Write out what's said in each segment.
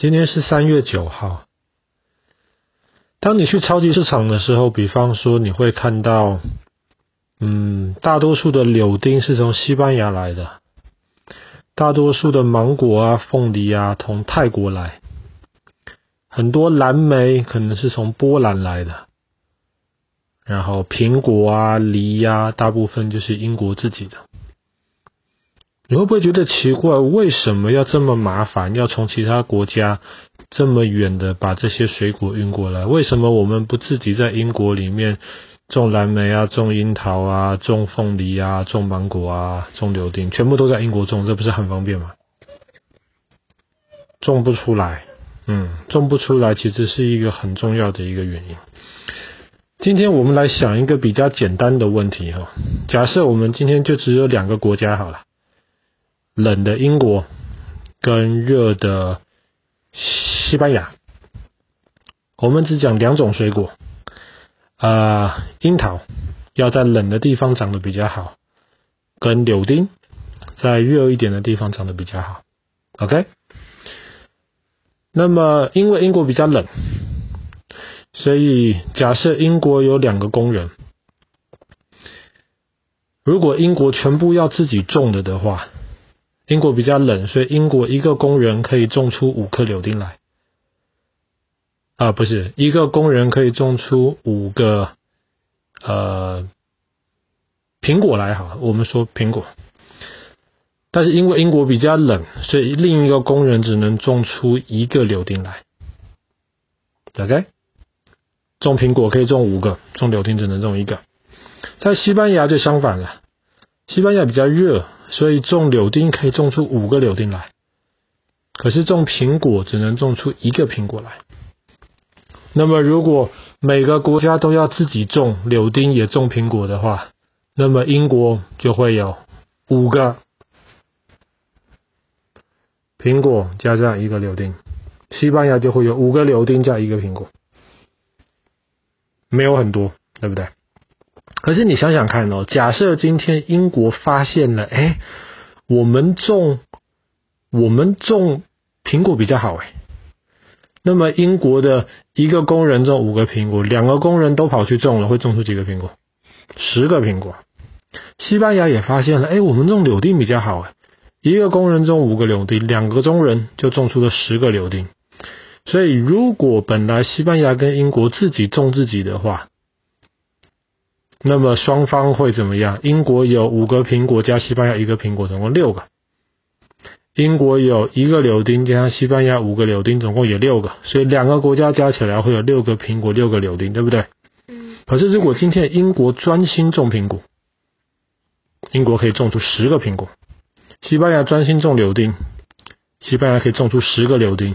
今天是三月九号。当你去超级市场的时候，比方说你会看到，嗯，大多数的柳丁是从西班牙来的，大多数的芒果啊、凤梨啊从泰国来，很多蓝莓可能是从波兰来的，然后苹果啊、梨呀、啊，大部分就是英国自己的。你会不会觉得奇怪？为什么要这么麻烦？要从其他国家这么远的把这些水果运过来？为什么我们不自己在英国里面种蓝莓啊、种樱桃啊、种凤梨啊、种芒果啊、种柳丁，全部都在英国种，这不是很方便吗？种不出来，嗯，种不出来，其实是一个很重要的一个原因。今天我们来想一个比较简单的问题哈，假设我们今天就只有两个国家好了。冷的英国跟热的西班牙，我们只讲两种水果，啊，樱桃要在冷的地方长得比较好，跟柳丁在热一点的地方长得比较好，OK？那么因为英国比较冷，所以假设英国有两个工人，如果英国全部要自己种了的话。英国比较冷，所以英国一个工人可以种出五颗柳丁来。啊，不是，一个工人可以种出五个呃苹果来。好，我们说苹果。但是因为英国比较冷，所以另一个工人只能种出一个柳丁来。OK，种苹果可以种五个，种柳丁只能种一个。在西班牙就相反了，西班牙比较热。所以种柳丁可以种出五个柳丁来，可是种苹果只能种出一个苹果来。那么如果每个国家都要自己种柳丁也种苹果的话，那么英国就会有五个苹果加上一个柳丁，西班牙就会有五个柳丁加一个苹果，没有很多，对不对？可是你想想看哦，假设今天英国发现了，哎，我们种我们种苹果比较好哎，那么英国的一个工人种五个苹果，两个工人都跑去种了，会种出几个苹果？十个苹果。西班牙也发现了，哎，我们种柳丁比较好哎，一个工人种五个柳丁，两个工人就种出了十个柳丁。所以如果本来西班牙跟英国自己种自己的话，那么双方会怎么样？英国有五个苹果加西班牙一个苹果，总共六个。英国有一个柳丁加上西班牙五个柳丁，总共有六个。所以两个国家加起来会有六个苹果，六个柳丁，对不对？可是如果今天英国专心种苹果，英国可以种出十个苹果；西班牙专心种柳丁，西班牙可以种出十个柳丁。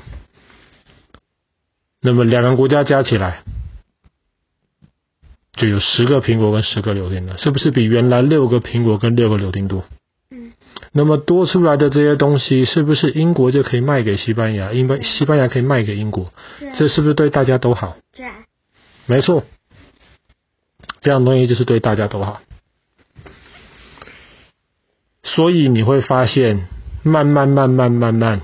那么两个国家加起来。就有十个苹果跟十个柳丁了，是不是比原来六个苹果跟六个柳丁多？嗯。那么多出来的这些东西，是不是英国就可以卖给西班牙？英班西班牙可以卖给英国？这是不是对大家都好？对。没错。这样东西就是对大家都好。所以你会发现，慢慢慢慢慢慢，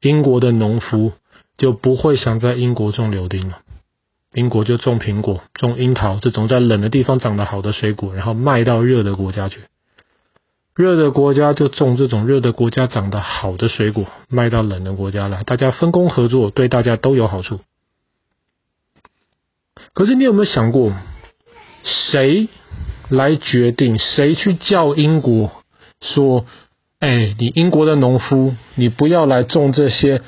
英国的农夫就不会想在英国种柳丁了。英国就种苹果、种樱桃这种在冷的地方长得好的水果，然后卖到热的国家去。热的国家就种这种热的国家长得好的水果，卖到冷的国家来。大家分工合作，对大家都有好处。可是你有没有想过，谁来决定？谁去叫英国说：“哎，你英国的农夫，你不要来种这些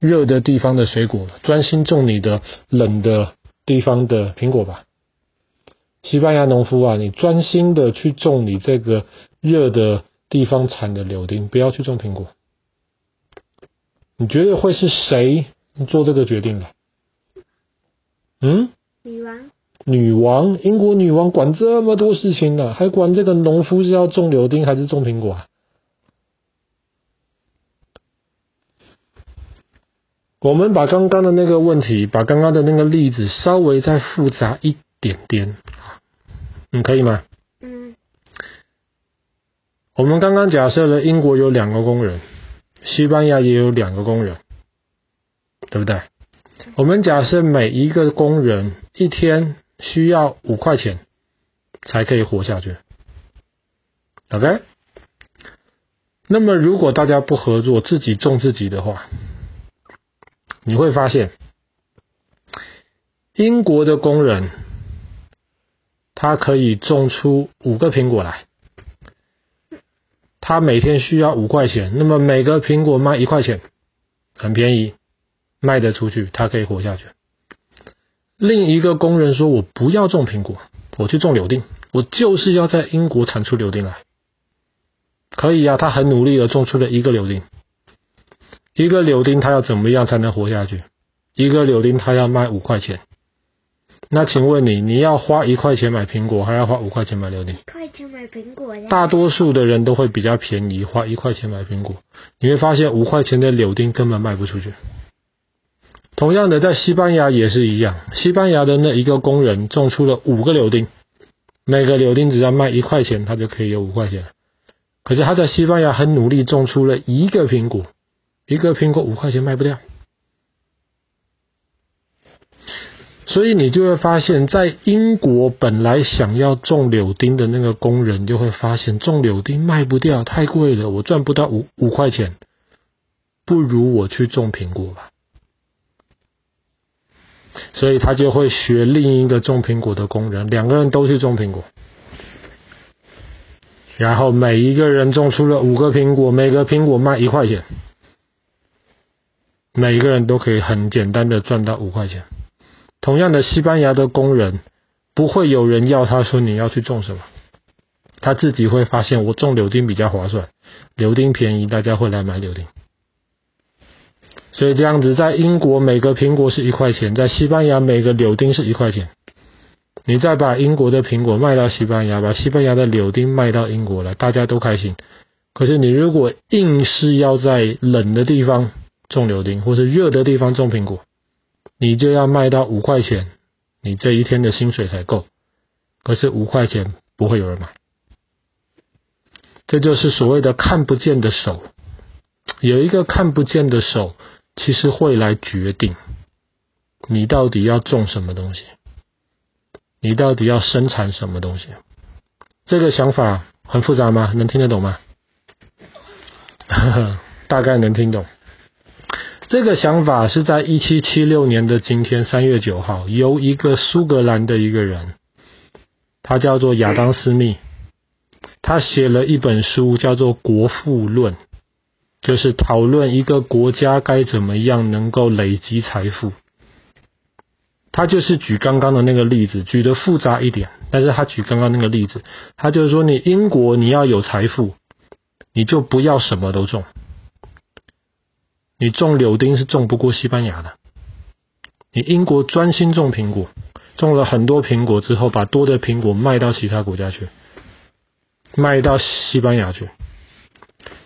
热的地方的水果，专心种你的冷的。”地方的苹果吧，西班牙农夫啊，你专心的去种你这个热的地方产的柳丁，不要去种苹果。你觉得会是谁做这个决定的？嗯？女王。女王，英国女王管这么多事情呢，还管这个农夫是要种柳丁还是种苹果啊？我们把刚刚的那个问题，把刚刚的那个例子稍微再复杂一点点，嗯，可以吗？嗯。我们刚刚假设了英国有两个工人，西班牙也有两个工人，对不对？我们假设每一个工人一天需要五块钱才可以活下去，OK？那么如果大家不合作，自己种自己的话，你会发现，英国的工人他可以种出五个苹果来，他每天需要五块钱，那么每个苹果卖一块钱，很便宜。卖得出去，他可以活下去。另一个工人说：“我不要种苹果，我去种柳丁，我就是要在英国产出柳丁来。”可以呀、啊，他很努力的种出了一个柳丁。一个柳丁他要怎么样才能活下去？一个柳丁他要卖五块钱。那请问你，你要花一块钱买苹果，还要花五块钱买柳丁？一块钱买苹果呀。大多数的人都会比较便宜，花一块钱买苹果。你会发现五块钱的柳丁根本卖不出去。同样的，在西班牙也是一样。西班牙的那一个工人种出了五个柳丁，每个柳丁只要卖一块钱，他就可以有五块钱。可是他在西班牙很努力种出了一个苹果，一个苹果五块钱卖不掉。所以你就会发现，在英国本来想要种柳丁的那个工人就会发现，种柳丁卖不掉，太贵了，我赚不到五五块钱，不如我去种苹果吧。所以他就会学另一个种苹果的工人，两个人都去种苹果，然后每一个人种出了五个苹果，每个苹果卖一块钱，每一个人都可以很简单的赚到五块钱。同样的，西班牙的工人不会有人要他说你要去种什么，他自己会发现我种柳丁比较划算，柳丁便宜，大家会来买柳丁。所以这样子，在英国每个苹果是一块钱，在西班牙每个柳丁是一块钱。你再把英国的苹果卖到西班牙，把西班牙的柳丁卖到英国来，大家都开心。可是你如果硬是要在冷的地方种柳丁，或是热的地方种苹果，你就要卖到五块钱，你这一天的薪水才够。可是五块钱不会有人买，这就是所谓的看不见的手，有一个看不见的手。其实会来决定你到底要种什么东西，你到底要生产什么东西。这个想法很复杂吗？能听得懂吗？大概能听懂。这个想法是在一七七六年的今天三月九号，由一个苏格兰的一个人，他叫做亚当·斯密，他写了一本书，叫做《国富论》。就是讨论一个国家该怎么样能够累积财富。他就是举刚刚的那个例子，举的复杂一点，但是他举刚刚那个例子，他就是说，你英国你要有财富，你就不要什么都种。你种柳丁是种不过西班牙的。你英国专心种苹果，种了很多苹果之后，把多的苹果卖到其他国家去，卖到西班牙去。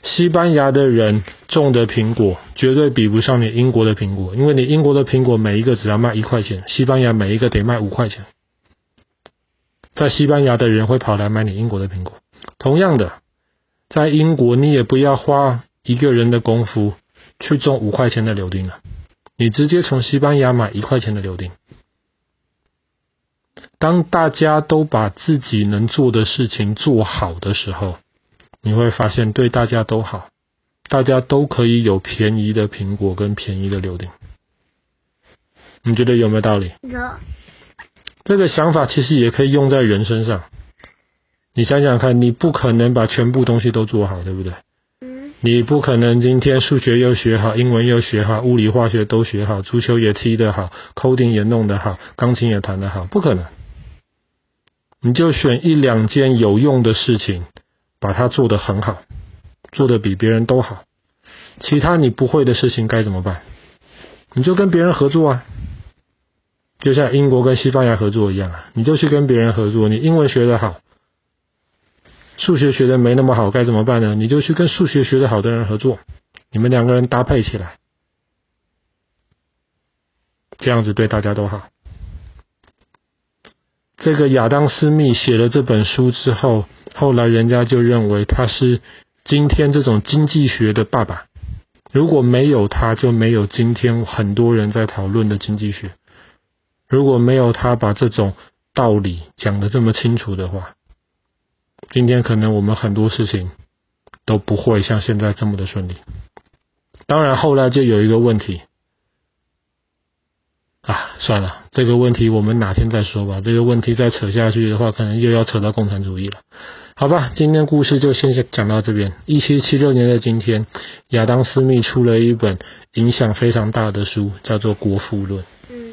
西班牙的人种的苹果绝对比不上你英国的苹果，因为你英国的苹果每一个只要卖一块钱，西班牙每一个得卖五块钱。在西班牙的人会跑来买你英国的苹果。同样的，在英国你也不要花一个人的功夫去种五块钱的柳丁了，你直接从西班牙买一块钱的柳丁。当大家都把自己能做的事情做好的时候，你会发现对大家都好，大家都可以有便宜的苹果跟便宜的柳丁。你觉得有没有道理？有。这个想法其实也可以用在人身上。你想想看，你不可能把全部东西都做好，对不对？你不可能今天数学又学好，英文又学好，物理化学都学好，足球也踢得好，coding 也弄得好，钢琴也弹得好，不可能。你就选一两件有用的事情。把它做得很好，做得比别人都好。其他你不会的事情该怎么办？你就跟别人合作啊，就像英国跟西班牙合作一样啊，你就去跟别人合作。你英文学得好，数学学的没那么好，该怎么办呢？你就去跟数学学的好的人合作，你们两个人搭配起来，这样子对大家都好。这个亚当·斯密写了这本书之后。后来人家就认为他是今天这种经济学的爸爸，如果没有他，就没有今天很多人在讨论的经济学。如果没有他把这种道理讲得这么清楚的话，今天可能我们很多事情都不会像现在这么的顺利。当然，后来就有一个问题啊，算了，这个问题我们哪天再说吧。这个问题再扯下去的话，可能又要扯到共产主义了。好吧，今天故事就先讲到这边。一七七六年的今天，亚当·斯密出了一本影响非常大的书，叫做《国富论》。嗯